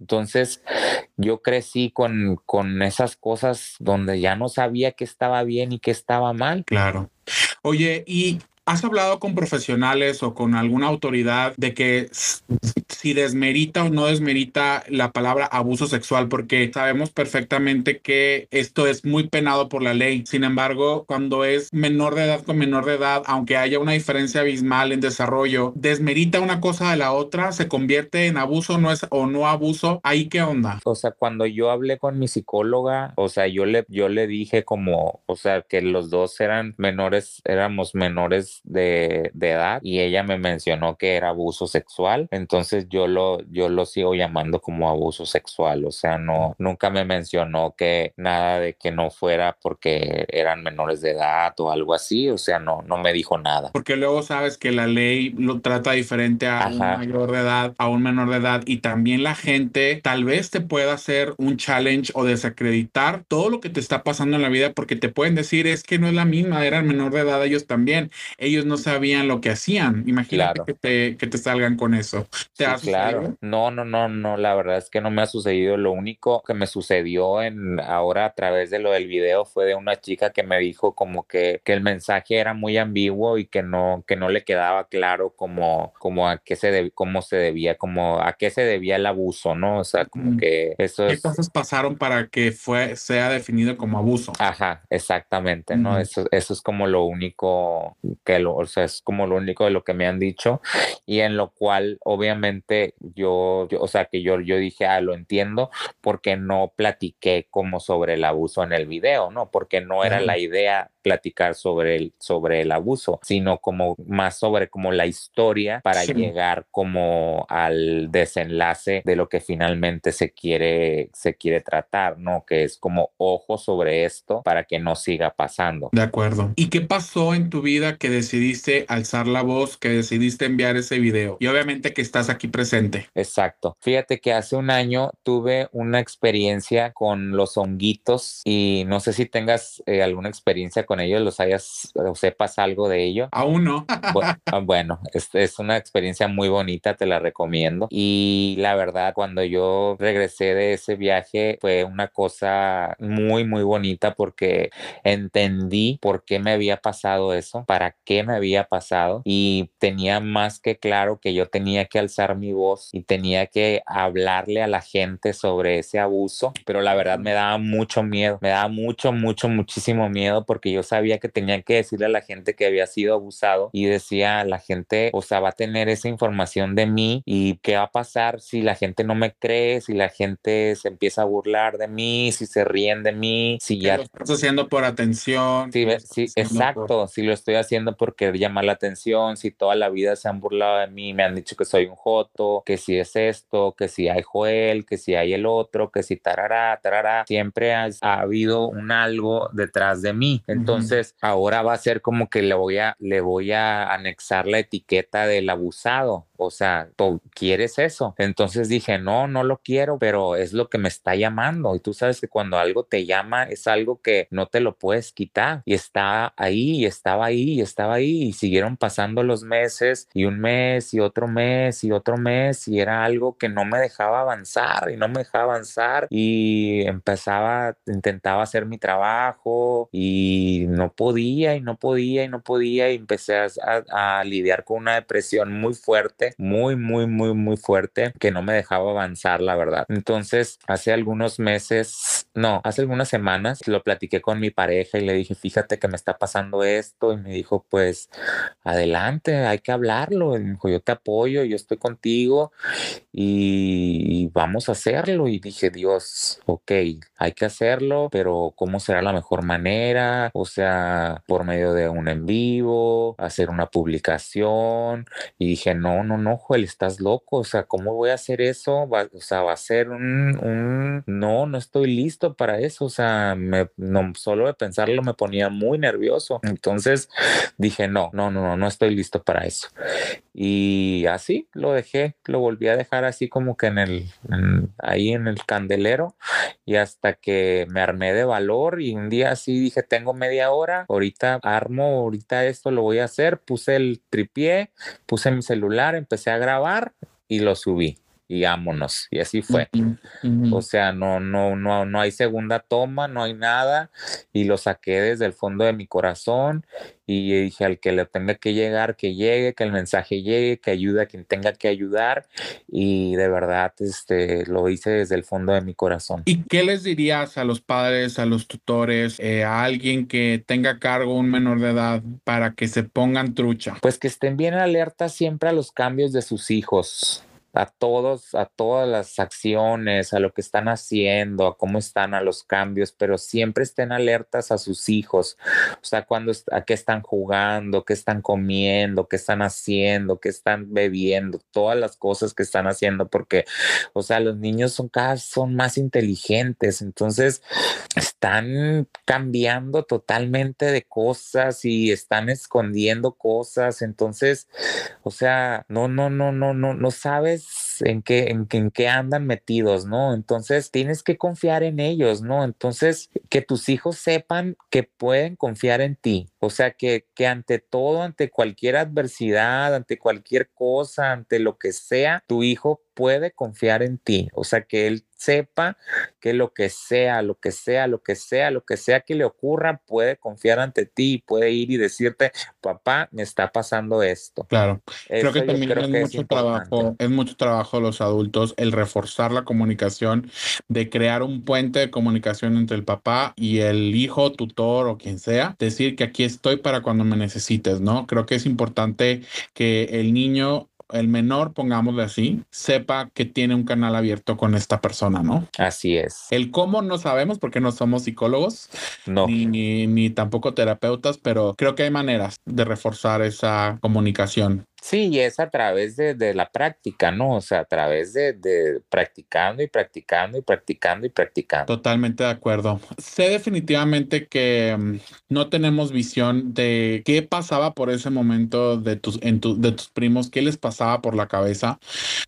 Entonces, yo crecí con, con esas cosas donde ya no sabía qué estaba bien y qué estaba mal. Claro. Oye, y ¿Has hablado con profesionales o con alguna autoridad de que si desmerita o no desmerita la palabra abuso sexual? Porque sabemos perfectamente que esto es muy penado por la ley. Sin embargo, cuando es menor de edad con menor de edad, aunque haya una diferencia abismal en desarrollo, desmerita una cosa de la otra, se convierte en abuso no es, o no abuso. ¿Ahí qué onda? O sea, cuando yo hablé con mi psicóloga, o sea, yo le, yo le dije como, o sea, que los dos eran menores, éramos menores de, de edad y ella me mencionó que era abuso sexual. Entonces yo lo, yo lo sigo llamando como abuso sexual. O sea, no, nunca me mencionó que nada de que no fuera porque eran menores de edad o algo así. O sea, no, no me dijo nada. Porque luego sabes que la ley lo trata diferente a un mayor de edad, a un menor de edad y también la gente tal vez te pueda hacer un challenge o desacreditar todo lo que te está pasando en la vida porque te pueden decir es que no es la misma, eran menor de edad ellos también, ellos no sabían lo que hacían. Imagínate que, te, que te salgan con eso. ¿Te claro. No, no, no, no, la verdad es que no me ha sucedido. Lo único que me sucedió en ahora a través de lo del video fue de una chica que me dijo como que, que el mensaje era muy ambiguo y que no, que no le quedaba claro como, como a qué se cómo se debía, como a qué se debía el abuso, ¿no? O sea, como que eso es... ¿Qué cosas pasaron para que fue, sea definido como abuso? Ajá, exactamente, ¿no? Eso, eso es como lo único que lo, o sea, es como lo único de lo que me han dicho y en lo cual obviamente yo, o sea, que yo, yo dije, ah, lo entiendo porque no platiqué como sobre el abuso en el video, ¿no? Porque no era la idea platicar sobre el, sobre el abuso, sino como más sobre como la historia para llegar como al desenlace de lo que finalmente se quiere, se quiere tratar, ¿no? Que es como ojo sobre esto para que no siga pasando. De acuerdo. ¿Y qué pasó en tu vida que decidiste alzar la voz, que decidiste enviar ese video? Y obviamente que estás aquí presente. Exacto. Fíjate que hace un año tuve una experiencia con los honguitos y no sé si tengas eh, alguna experiencia con ellos, los hayas o sepas algo de ello. Aún no. Ah, bueno, es, es una experiencia muy bonita, te la recomiendo. Y la verdad, cuando yo regresé de ese viaje fue una cosa muy, muy bonita porque entendí por qué me había pasado eso, para qué me había pasado y tenía más que claro que yo tenía que alzar mi voz y tenía que hablarle a la gente sobre ese abuso, pero la verdad me daba mucho miedo, me daba mucho, mucho, muchísimo miedo porque yo sabía que tenía que decirle a la gente que había sido abusado y decía, la gente, o sea, va a tener esa información de mí y qué va a pasar si la gente no me cree, si la gente se empieza a burlar de mí, si se ríen de mí, si ya... Lo estás haciendo por atención. Sí, sí exacto, si lo estoy haciendo por querer llamar la atención, si toda la vida se han burlado de mí, me han dicho que soy un joto, que si es esto, que si hay Joel, que si hay el otro, que si tarará, tarará, siempre ha, habido un algo detrás de mí. Entonces, ahora va a ser como que le voy a, le voy a anexar la etiqueta del abusado o sea, ¿tú quieres eso? Entonces dije, no, no lo quiero, pero es lo que me está llamando. Y tú sabes que cuando algo te llama es algo que no te lo puedes quitar. Y está ahí, y estaba ahí, y estaba ahí. Y siguieron pasando los meses, y un mes, y otro mes, y otro mes. Y era algo que no me dejaba avanzar, y no me dejaba avanzar. Y empezaba, intentaba hacer mi trabajo, y no podía, y no podía, y no podía. Y empecé a, a lidiar con una depresión muy fuerte muy, muy, muy, muy fuerte que no me dejaba avanzar, la verdad. Entonces, hace algunos meses, no, hace algunas semanas lo platiqué con mi pareja y le dije, fíjate que me está pasando esto y me dijo, pues, adelante, hay que hablarlo. Y me dijo, yo te apoyo, yo estoy contigo y vamos a hacerlo. Y dije, Dios, ok, hay que hacerlo, pero ¿cómo será la mejor manera? O sea, por medio de un en vivo, hacer una publicación. Y dije, no, no, no, Joel, estás loco, o sea, ¿cómo voy a hacer eso? o sea, va a ser un, no, no estoy listo para eso, o sea, me, no, solo de pensarlo me ponía muy nervioso. Entonces dije, no, no, no, no, no estoy listo para eso. Y así lo dejé, lo volví a dejar así como que en el, ahí en el candelero y hasta que me armé de valor y un día así dije, tengo media hora, ahorita armo, ahorita esto lo voy a hacer, puse el tripié, puse mi celular, empecé a grabar y lo subí. Y ámonos. Y así fue. O sea, no, no, no, no hay segunda toma, no hay nada. Y lo saqué desde el fondo de mi corazón y dije al que le tenga que llegar, que llegue, que el mensaje llegue, que ayude a quien tenga que ayudar y de verdad este, lo hice desde el fondo de mi corazón. ¿Y qué les dirías a los padres, a los tutores, eh, a alguien que tenga cargo un menor de edad para que se pongan trucha? Pues que estén bien alertas siempre a los cambios de sus hijos a todos, a todas las acciones, a lo que están haciendo, a cómo están, a los cambios, pero siempre estén alertas a sus hijos, o sea, cuando, a qué están jugando, qué están comiendo, qué están haciendo, qué están bebiendo, todas las cosas que están haciendo, porque, o sea, los niños son cada son más inteligentes, entonces están cambiando totalmente de cosas y están escondiendo cosas, entonces, o sea, no, no, no, no, no, no sabes en qué, en, en qué andan metidos, ¿no? Entonces tienes que confiar en ellos, ¿no? Entonces, que tus hijos sepan que pueden confiar en ti. O sea, que, que ante todo, ante cualquier adversidad, ante cualquier cosa, ante lo que sea, tu hijo puede confiar en ti. O sea, que él sepa que lo que sea, lo que sea, lo que sea, lo que sea que le ocurra, puede confiar ante ti, puede ir y decirte, papá, me está pasando esto. Claro, creo que también es mucho trabajo, es mucho trabajo de los adultos el reforzar la comunicación, de crear un puente de comunicación entre el papá y el hijo, tutor o quien sea, decir que aquí estoy para cuando me necesites, ¿no? Creo que es importante que el niño el menor, pongámosle así, sepa que tiene un canal abierto con esta persona, ¿no? Así es. El cómo no sabemos porque no somos psicólogos, no. Ni, ni tampoco terapeutas, pero creo que hay maneras de reforzar esa comunicación. Sí, y es a través de, de, la práctica, ¿no? O sea, a través de, practicando y practicando y practicando y practicando. Totalmente de acuerdo. Sé definitivamente que mm, no tenemos visión de qué pasaba por ese momento de tus, en tu, de tus primos, qué les pasaba por la cabeza,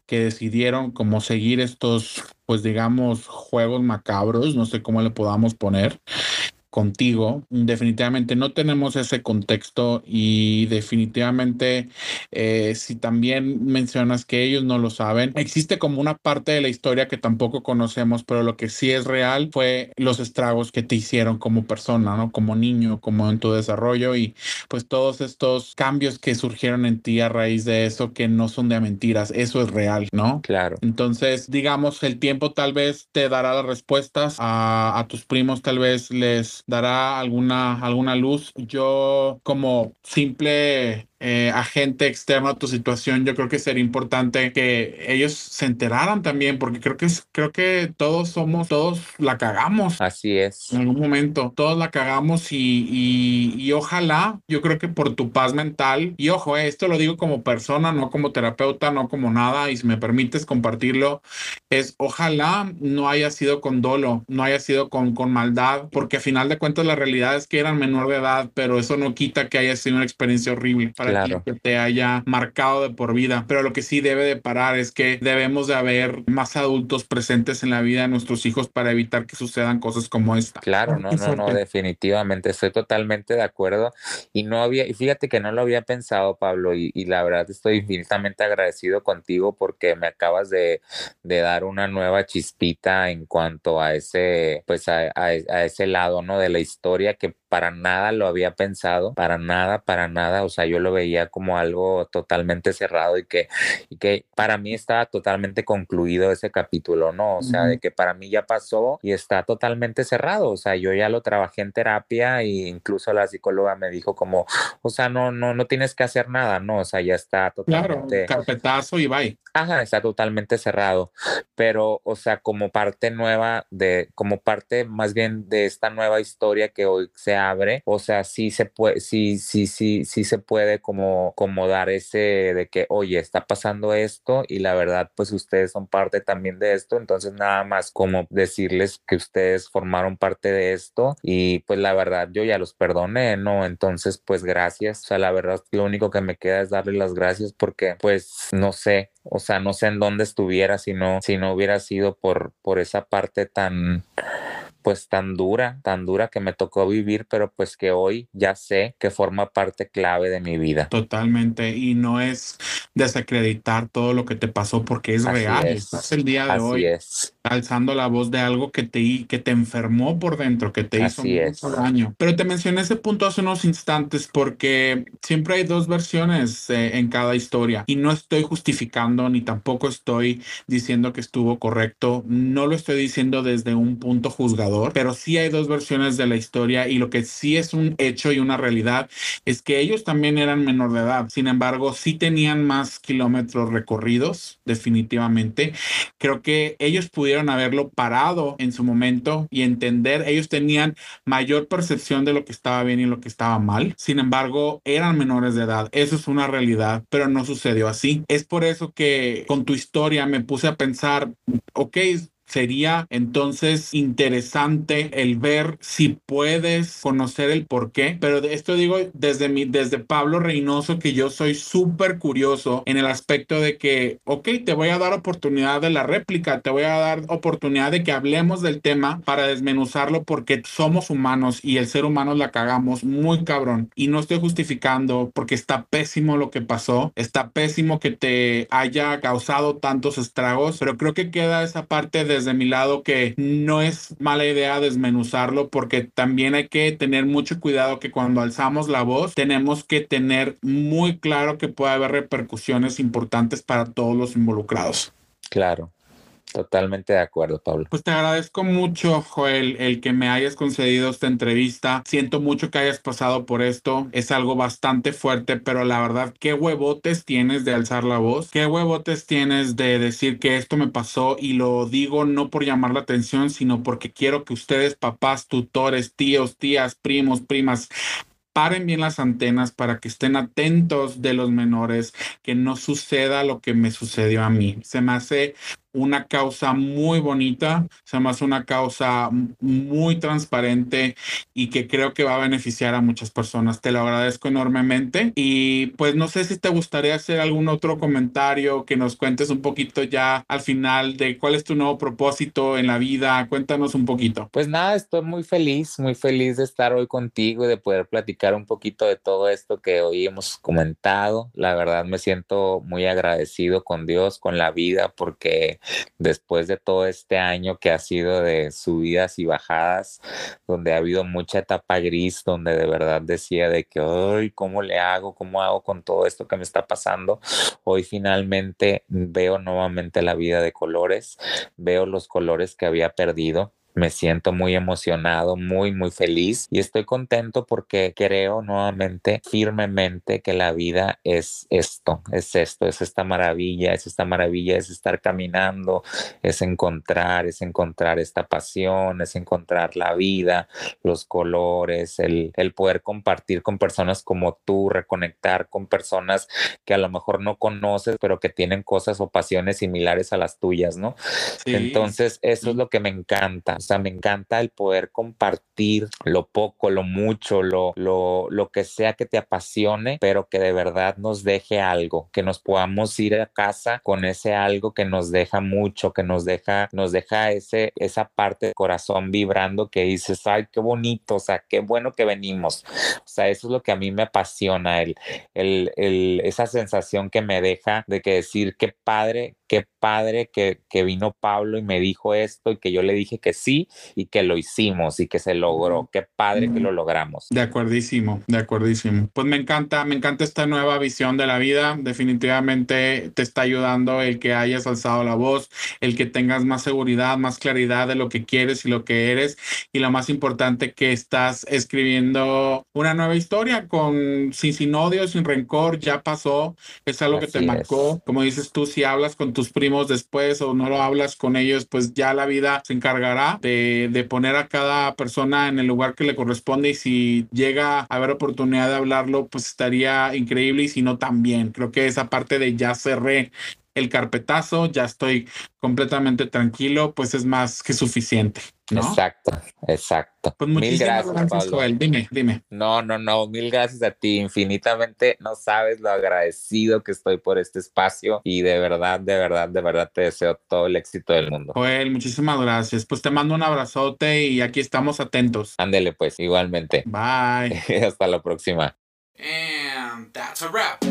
que decidieron como seguir estos, pues digamos, juegos macabros, no sé cómo le podamos poner contigo. Definitivamente no tenemos ese contexto y definitivamente eh, si también mencionas que ellos no lo saben, existe como una parte de la historia que tampoco conocemos, pero lo que sí es real fue los estragos que te hicieron como persona, ¿no? Como niño, como en tu desarrollo y pues todos estos cambios que surgieron en ti a raíz de eso que no son de mentiras, eso es real, ¿no? Claro. Entonces, digamos, el tiempo tal vez te dará las respuestas a, a tus primos, tal vez les dará alguna, alguna luz. Yo como simple eh, agente externo a tu situación, yo creo que sería importante que ellos se enteraran también, porque creo que creo que todos somos, todos la cagamos. Así es. En algún momento, todos la cagamos y, y, ojalá, yo creo que por tu paz mental, y ojo, eh, esto lo digo como persona, no como terapeuta, no como nada, y si me permites compartirlo, es ojalá no haya sido con dolo, no haya sido con, con maldad, porque a final de cuentas la realidad es que eran menor de edad, pero eso no quita que haya sido una experiencia horrible para claro. que te haya marcado de por vida. Pero lo que sí debe de parar es que debemos de haber más adultos presentes en la vida de nuestros hijos para evitar que sucedan cosas como esta. Claro, no, no, no, definitivamente estoy totalmente de acuerdo y no había, y fíjate que no lo había pensado, Pablo, y, y la verdad estoy infinitamente agradecido contigo porque me acabas de, de, dar una nueva chispita en cuanto a ese, pues a, a, a ese lado, ¿no? De la historia que para nada lo había pensado, para nada, para nada, o sea, yo lo veía como algo totalmente cerrado y que, y que para mí estaba totalmente concluido ese capítulo, ¿no? O sea, de que para mí ya pasó y está totalmente cerrado, o sea, yo ya lo trabajé en terapia e incluso la psicóloga me dijo como, o sea, no, no, no tienes que hacer nada, ¿no? O sea, ya está totalmente... Claro, carpetazo y bye. Ajá, está totalmente cerrado, pero, o sea, como parte nueva de, como parte más bien de esta nueva historia que hoy se abre, o sea, sí se puede, sí, sí, sí, sí se puede como, como dar ese de que, oye, está pasando esto y la verdad, pues ustedes son parte también de esto, entonces nada más como decirles que ustedes formaron parte de esto y pues la verdad yo ya los perdoné, ¿no? Entonces, pues gracias, o sea, la verdad lo único que me queda es darles las gracias porque, pues, no sé, o sea, no sé en dónde estuviera si no, si no hubiera sido por, por esa parte tan pues tan dura, tan dura que me tocó vivir, pero pues que hoy ya sé que forma parte clave de mi vida. Totalmente, y no es desacreditar todo lo que te pasó porque es real, es. el día de Así hoy es. Alzando la voz de algo que te, que te enfermó por dentro, que te hizo mucho daño. Pero te mencioné ese punto hace unos instantes porque siempre hay dos versiones eh, en cada historia y no estoy justificando ni tampoco estoy diciendo que estuvo correcto, no lo estoy diciendo desde un punto juzgador, pero sí hay dos versiones de la historia y lo que sí es un hecho y una realidad es que ellos también eran menor de edad, sin embargo sí tenían más kilómetros recorridos definitivamente. Creo que ellos pudieron haberlo parado en su momento y entender, ellos tenían mayor percepción de lo que estaba bien y lo que estaba mal, sin embargo eran menores de edad, eso es una realidad, pero no sucedió así. Es por eso que con tu historia me puse a pensar, ok, Sería entonces interesante el ver si puedes conocer el por qué, pero esto digo desde mi, desde Pablo Reynoso que yo soy súper curioso en el aspecto de que, ok, te voy a dar oportunidad de la réplica, te voy a dar oportunidad de que hablemos del tema para desmenuzarlo porque somos humanos y el ser humano la cagamos muy cabrón. Y no estoy justificando porque está pésimo lo que pasó, está pésimo que te haya causado tantos estragos, pero creo que queda esa parte de desde mi lado que no es mala idea desmenuzarlo porque también hay que tener mucho cuidado que cuando alzamos la voz tenemos que tener muy claro que puede haber repercusiones importantes para todos los involucrados. Claro. Totalmente de acuerdo, Pablo. Pues te agradezco mucho, Joel, el que me hayas concedido esta entrevista. Siento mucho que hayas pasado por esto. Es algo bastante fuerte, pero la verdad, qué huevotes tienes de alzar la voz. Qué huevotes tienes de decir que esto me pasó y lo digo no por llamar la atención, sino porque quiero que ustedes, papás, tutores, tíos, tías, primos, primas, paren bien las antenas para que estén atentos de los menores, que no suceda lo que me sucedió a mí. Se me hace una causa muy bonita, se hace una causa muy transparente y que creo que va a beneficiar a muchas personas. Te lo agradezco enormemente y pues no sé si te gustaría hacer algún otro comentario, que nos cuentes un poquito ya al final de cuál es tu nuevo propósito en la vida. Cuéntanos un poquito. Pues nada, estoy muy feliz, muy feliz de estar hoy contigo y de poder platicar un poquito de todo esto que hoy hemos comentado. La verdad me siento muy agradecido con Dios, con la vida, porque después de todo este año que ha sido de subidas y bajadas, donde ha habido mucha etapa gris, donde de verdad decía de que, ay, ¿cómo le hago? ¿Cómo hago con todo esto que me está pasando? Hoy finalmente veo nuevamente la vida de colores, veo los colores que había perdido me siento muy emocionado, muy, muy feliz y estoy contento porque creo nuevamente firmemente que la vida es esto, es esto, es esta maravilla, es esta maravilla, es estar caminando, es encontrar, es encontrar esta pasión, es encontrar la vida, los colores, el, el poder compartir con personas como tú, reconectar con personas que a lo mejor no conoces, pero que tienen cosas o pasiones similares a las tuyas, ¿no? Entonces, eso es lo que me encanta sea, me encanta el poder compartir lo poco, lo mucho, lo, lo, lo que sea que te apasione, pero que de verdad nos deje algo, que nos podamos ir a casa con ese algo que nos deja mucho, que nos deja, nos deja ese, esa parte del corazón vibrando que dices, ay, qué bonito, o sea, qué bueno que venimos. O sea, eso es lo que a mí me apasiona, el, el, el, esa sensación que me deja de que decir, qué padre qué padre que, que, vino Pablo y me dijo esto y que yo le dije que sí y que lo hicimos y que se logró. Qué padre que lo logramos. De acuerdísimo, de acuerdísimo. Pues me encanta, me encanta esta nueva visión de la vida. Definitivamente te está ayudando el que hayas alzado la voz, el que tengas más seguridad, más claridad de lo que quieres y lo que eres. Y lo más importante que estás escribiendo una nueva historia con sin, sin odio, sin rencor, ya pasó. Es algo que te marcó. Como dices tú, si hablas con tus primos después o no lo hablas con ellos, pues ya la vida se encargará de, de poner a cada persona en el lugar que le corresponde y si llega a haber oportunidad de hablarlo, pues estaría increíble y si no también. Creo que esa parte de ya cerré el carpetazo, ya estoy completamente tranquilo, pues es más que suficiente. ¿no? Exacto, exacto. Pues muchísimas mil gracias, Joel. Dime, dime. No, no, no, mil gracias a ti. Infinitamente no sabes lo agradecido que estoy por este espacio y de verdad, de verdad, de verdad te deseo todo el éxito del mundo. Joel, muchísimas gracias. Pues te mando un abrazote y aquí estamos atentos. Ándele, pues, igualmente. Bye. [laughs] Hasta la próxima. And that's a wrap.